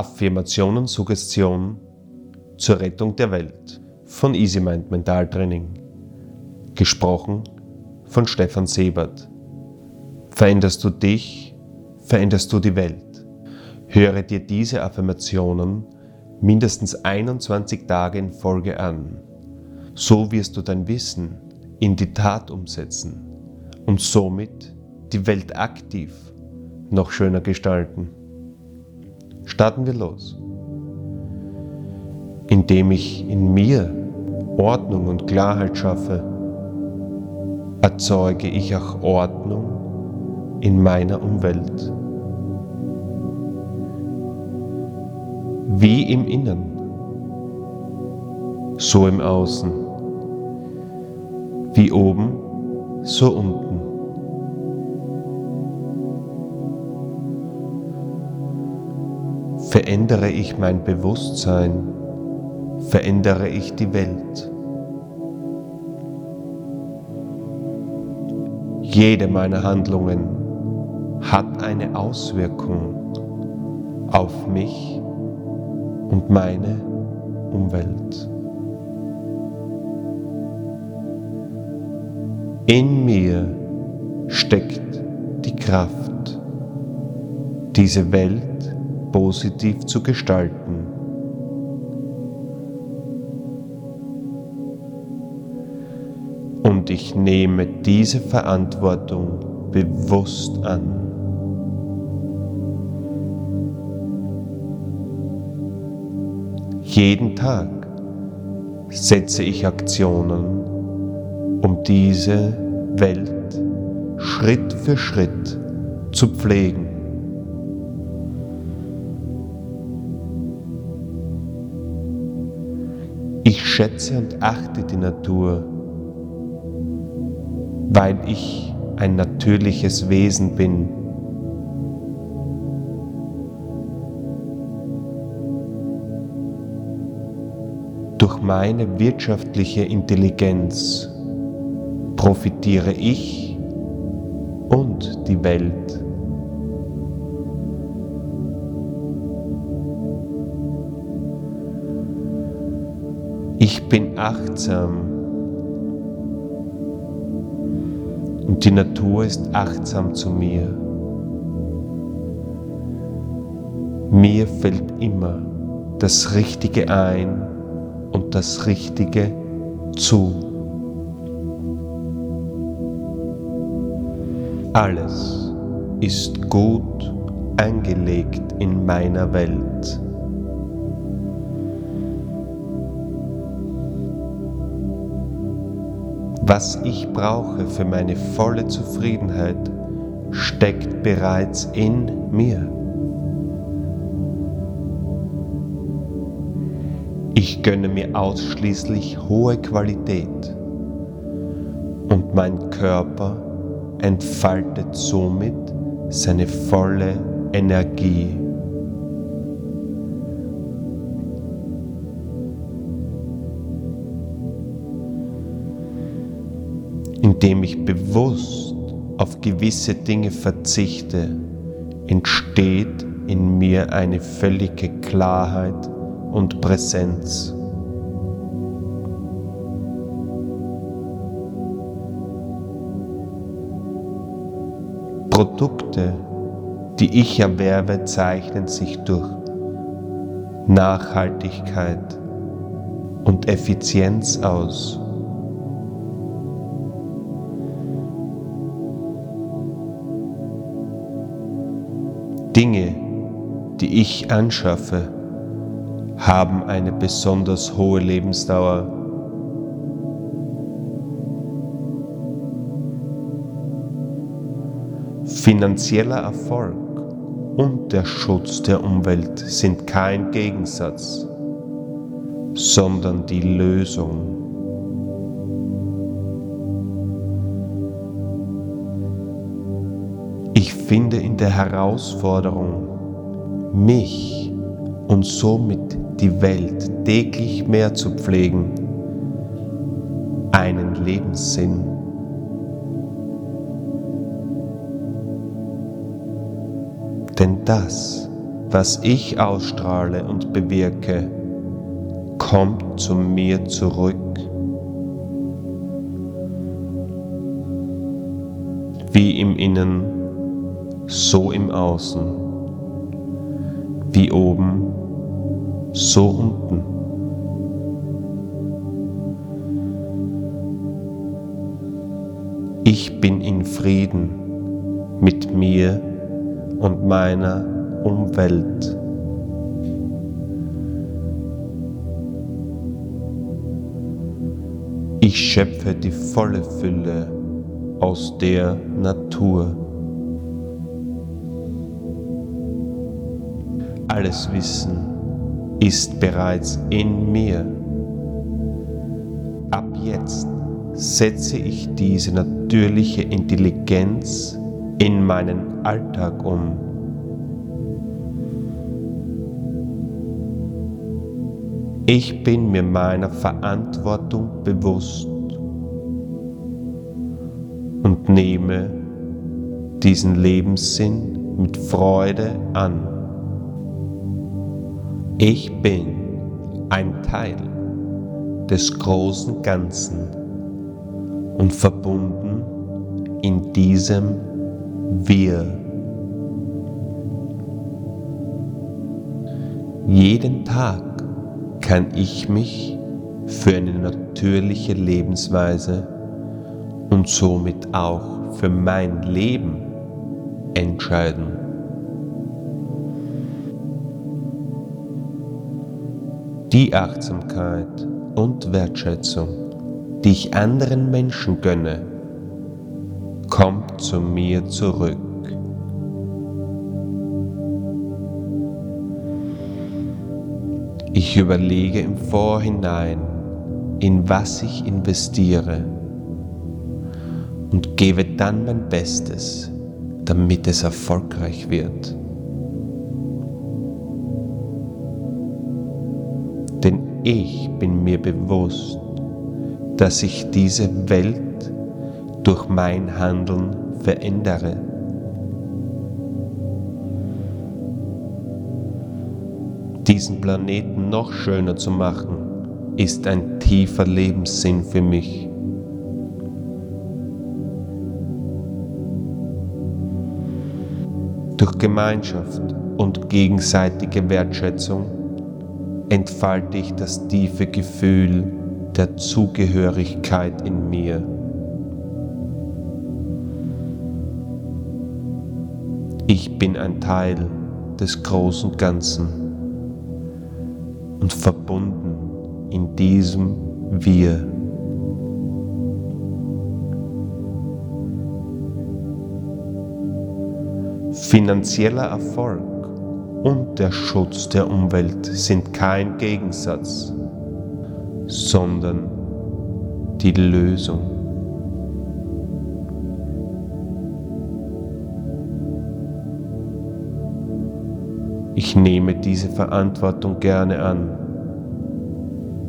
Affirmationen Suggestion zur Rettung der Welt von Easy Mind Mentaltraining. Gesprochen von Stefan Sebert. Veränderst du dich, veränderst du die Welt. Höre dir diese Affirmationen mindestens 21 Tage in Folge an. So wirst du dein Wissen in die Tat umsetzen und somit die Welt aktiv noch schöner gestalten. Starten wir los. Indem ich in mir Ordnung und Klarheit schaffe, erzeuge ich auch Ordnung in meiner Umwelt. Wie im Innern, so im Außen. Wie oben, so unten. Verändere ich mein Bewusstsein, verändere ich die Welt. Jede meiner Handlungen hat eine Auswirkung auf mich und meine Umwelt. In mir steckt die Kraft, diese Welt positiv zu gestalten. Und ich nehme diese Verantwortung bewusst an. Jeden Tag setze ich Aktionen, um diese Welt Schritt für Schritt zu pflegen. Schätze und achte die Natur, weil ich ein natürliches Wesen bin. Durch meine wirtschaftliche Intelligenz profitiere ich und die Welt. Ich bin achtsam. Und die Natur ist achtsam zu mir. Mir fällt immer das Richtige ein und das Richtige zu. Alles ist gut angelegt in meiner Welt. Was ich brauche für meine volle Zufriedenheit, steckt bereits in mir. Ich gönne mir ausschließlich hohe Qualität und mein Körper entfaltet somit seine volle Energie. Indem ich bewusst auf gewisse Dinge verzichte, entsteht in mir eine völlige Klarheit und Präsenz. Produkte, die ich erwerbe, zeichnen sich durch Nachhaltigkeit und Effizienz aus. Dinge, die ich anschaffe, haben eine besonders hohe Lebensdauer. Finanzieller Erfolg und der Schutz der Umwelt sind kein Gegensatz, sondern die Lösung. Ich finde in der Herausforderung, mich und somit die Welt täglich mehr zu pflegen, einen Lebenssinn. Denn das was ich ausstrahle und bewirke, kommt zu mir zurück. Wie im Innen, so im Außen. Wie oben, so unten. Ich bin in Frieden mit mir und meiner Umwelt. Ich schöpfe die volle Fülle aus der Natur. Alles Wissen ist bereits in mir. Ab jetzt setze ich diese natürliche Intelligenz in meinen Alltag um. Ich bin mir meiner Verantwortung bewusst und nehme diesen Lebenssinn mit Freude an. Ich bin ein Teil des großen Ganzen und verbunden in diesem Wir. Jeden Tag kann ich mich für eine natürliche Lebensweise und somit auch für mein Leben entscheiden. Die Achtsamkeit und Wertschätzung, die ich anderen Menschen gönne, kommt zu mir zurück. Ich überlege im Vorhinein, in was ich investiere und gebe dann mein Bestes, damit es erfolgreich wird. Ich bin mir bewusst, dass ich diese Welt durch mein Handeln verändere. Diesen Planeten noch schöner zu machen, ist ein tiefer Lebenssinn für mich. Durch Gemeinschaft und gegenseitige Wertschätzung entfalte ich das tiefe Gefühl der Zugehörigkeit in mir. Ich bin ein Teil des großen Ganzen und verbunden in diesem Wir. Finanzieller Erfolg und der Schutz der Umwelt sind kein Gegensatz, sondern die Lösung. Ich nehme diese Verantwortung gerne an,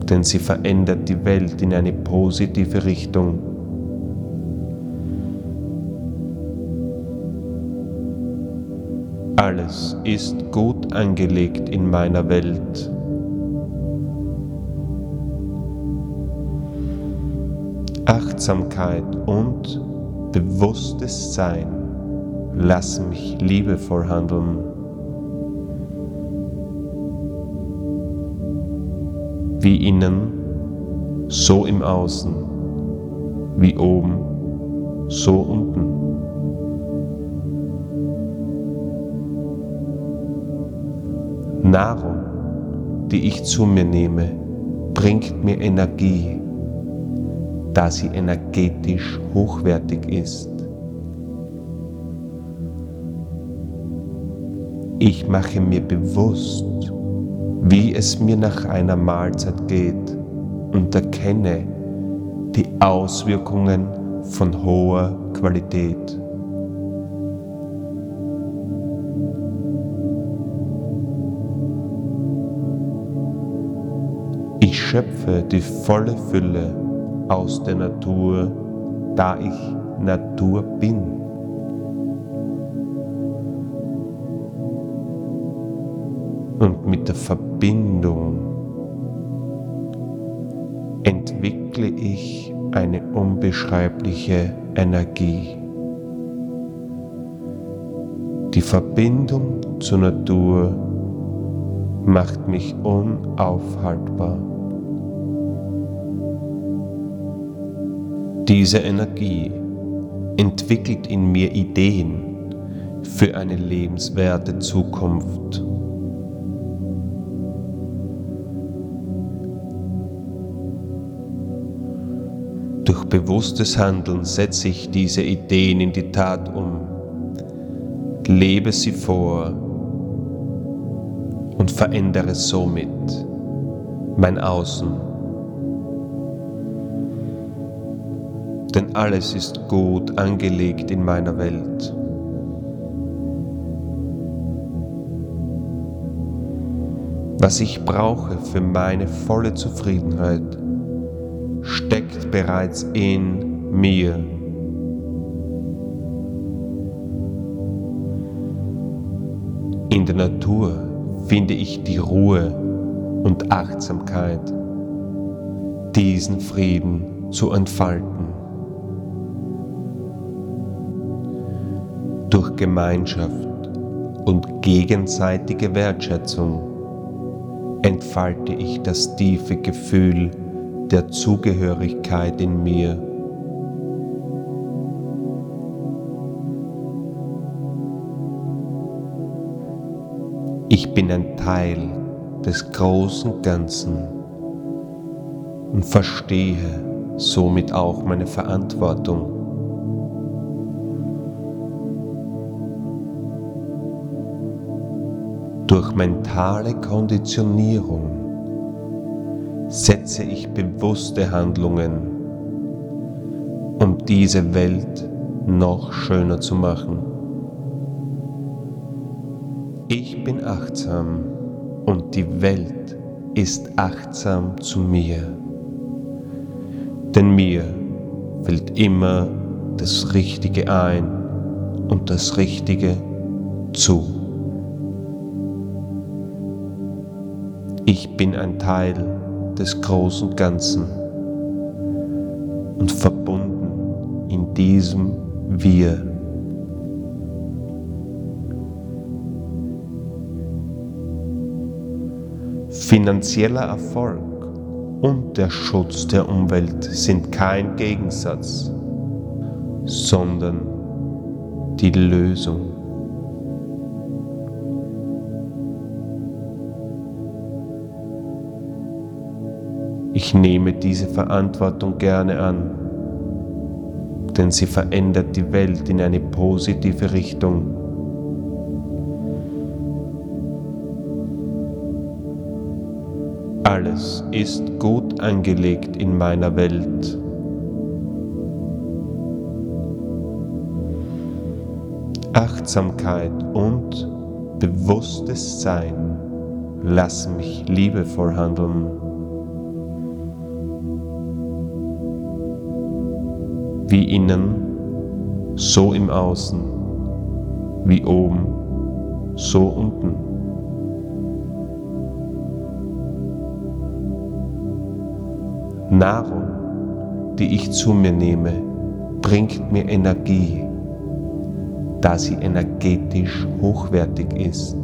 denn sie verändert die Welt in eine positive Richtung Alles ist gut angelegt in meiner Welt. Achtsamkeit und bewusstes Sein lassen mich liebevoll handeln. Wie innen, so im Außen, wie oben, so unten. Nahrung, die ich zu mir nehme, bringt mir Energie, da sie energetisch hochwertig ist. Ich mache mir bewusst, wie es mir nach einer Mahlzeit geht und erkenne die Auswirkungen von hoher Qualität. Ich schöpfe die volle Fülle aus der Natur, da ich Natur bin. Und mit der Verbindung entwickle ich eine unbeschreibliche Energie. Die Verbindung zur Natur macht mich unaufhaltbar. Diese Energie entwickelt in mir Ideen für eine lebenswerte Zukunft. Durch bewusstes Handeln setze ich diese Ideen in die Tat um, lebe sie vor und verändere somit mein Außen. Denn alles ist gut angelegt in meiner Welt. Was ich brauche für meine volle Zufriedenheit, steckt bereits in mir. In der Natur finde ich die Ruhe und Achtsamkeit, diesen Frieden zu entfalten. Durch Gemeinschaft und gegenseitige Wertschätzung entfalte ich das tiefe Gefühl der Zugehörigkeit in mir. Ich bin ein Teil des großen Ganzen und verstehe somit auch meine Verantwortung. Durch mentale Konditionierung setze ich bewusste Handlungen, um diese Welt noch schöner zu machen. Ich bin achtsam und die Welt ist achtsam zu mir. Denn mir fällt immer das Richtige ein und das Richtige zu. Ich bin ein Teil des großen Ganzen und verbunden in diesem Wir. Finanzieller Erfolg und der Schutz der Umwelt sind kein Gegensatz, sondern die Lösung. Ich nehme diese Verantwortung gerne an, denn sie verändert die Welt in eine positive Richtung. Alles ist gut angelegt in meiner Welt. Achtsamkeit und bewusstes Sein lassen mich liebevoll handeln. Wie innen, so im Außen, wie oben, so unten. Nahrung, die ich zu mir nehme, bringt mir Energie, da sie energetisch hochwertig ist.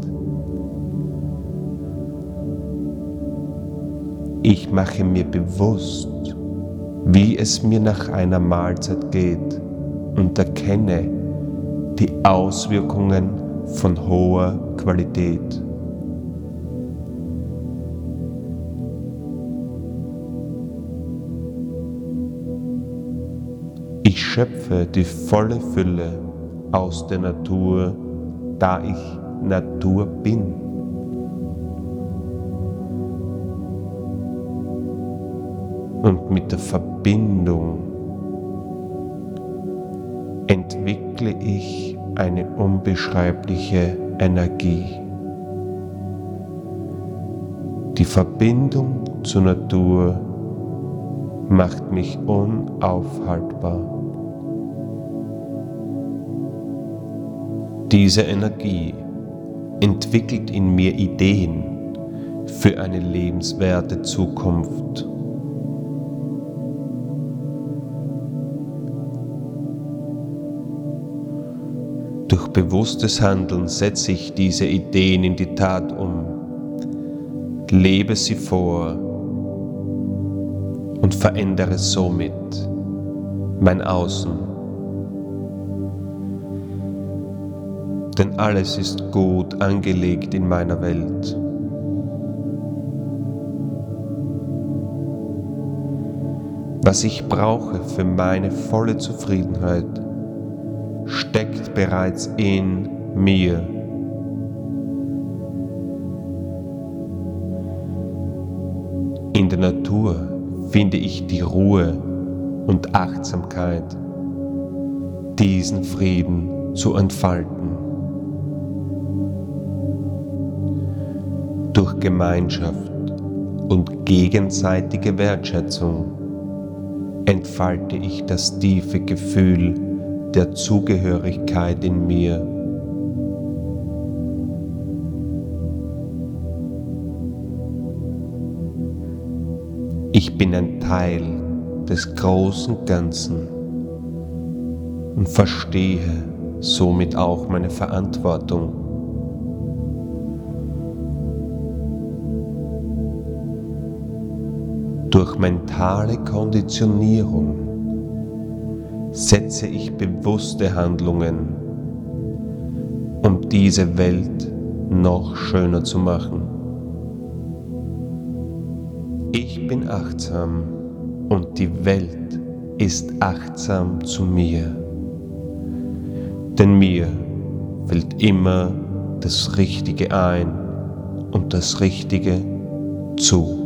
Ich mache mir bewusst, wie es mir nach einer Mahlzeit geht und erkenne die Auswirkungen von hoher Qualität. Ich schöpfe die volle Fülle aus der Natur, da ich Natur bin. Und mit der Verbindung entwickle ich eine unbeschreibliche Energie. Die Verbindung zur Natur macht mich unaufhaltbar. Diese Energie entwickelt in mir Ideen für eine lebenswerte Zukunft. Bewusstes Handeln setze ich diese Ideen in die Tat um, lebe sie vor und verändere somit mein Außen. Denn alles ist gut angelegt in meiner Welt. Was ich brauche für meine volle Zufriedenheit, steckt bereits in mir. In der Natur finde ich die Ruhe und Achtsamkeit, diesen Frieden zu entfalten. Durch Gemeinschaft und gegenseitige Wertschätzung entfalte ich das tiefe Gefühl der Zugehörigkeit in mir. Ich bin ein Teil des großen Ganzen und verstehe somit auch meine Verantwortung. Durch mentale Konditionierung setze ich bewusste Handlungen, um diese Welt noch schöner zu machen. Ich bin achtsam und die Welt ist achtsam zu mir. Denn mir fällt immer das Richtige ein und das Richtige zu.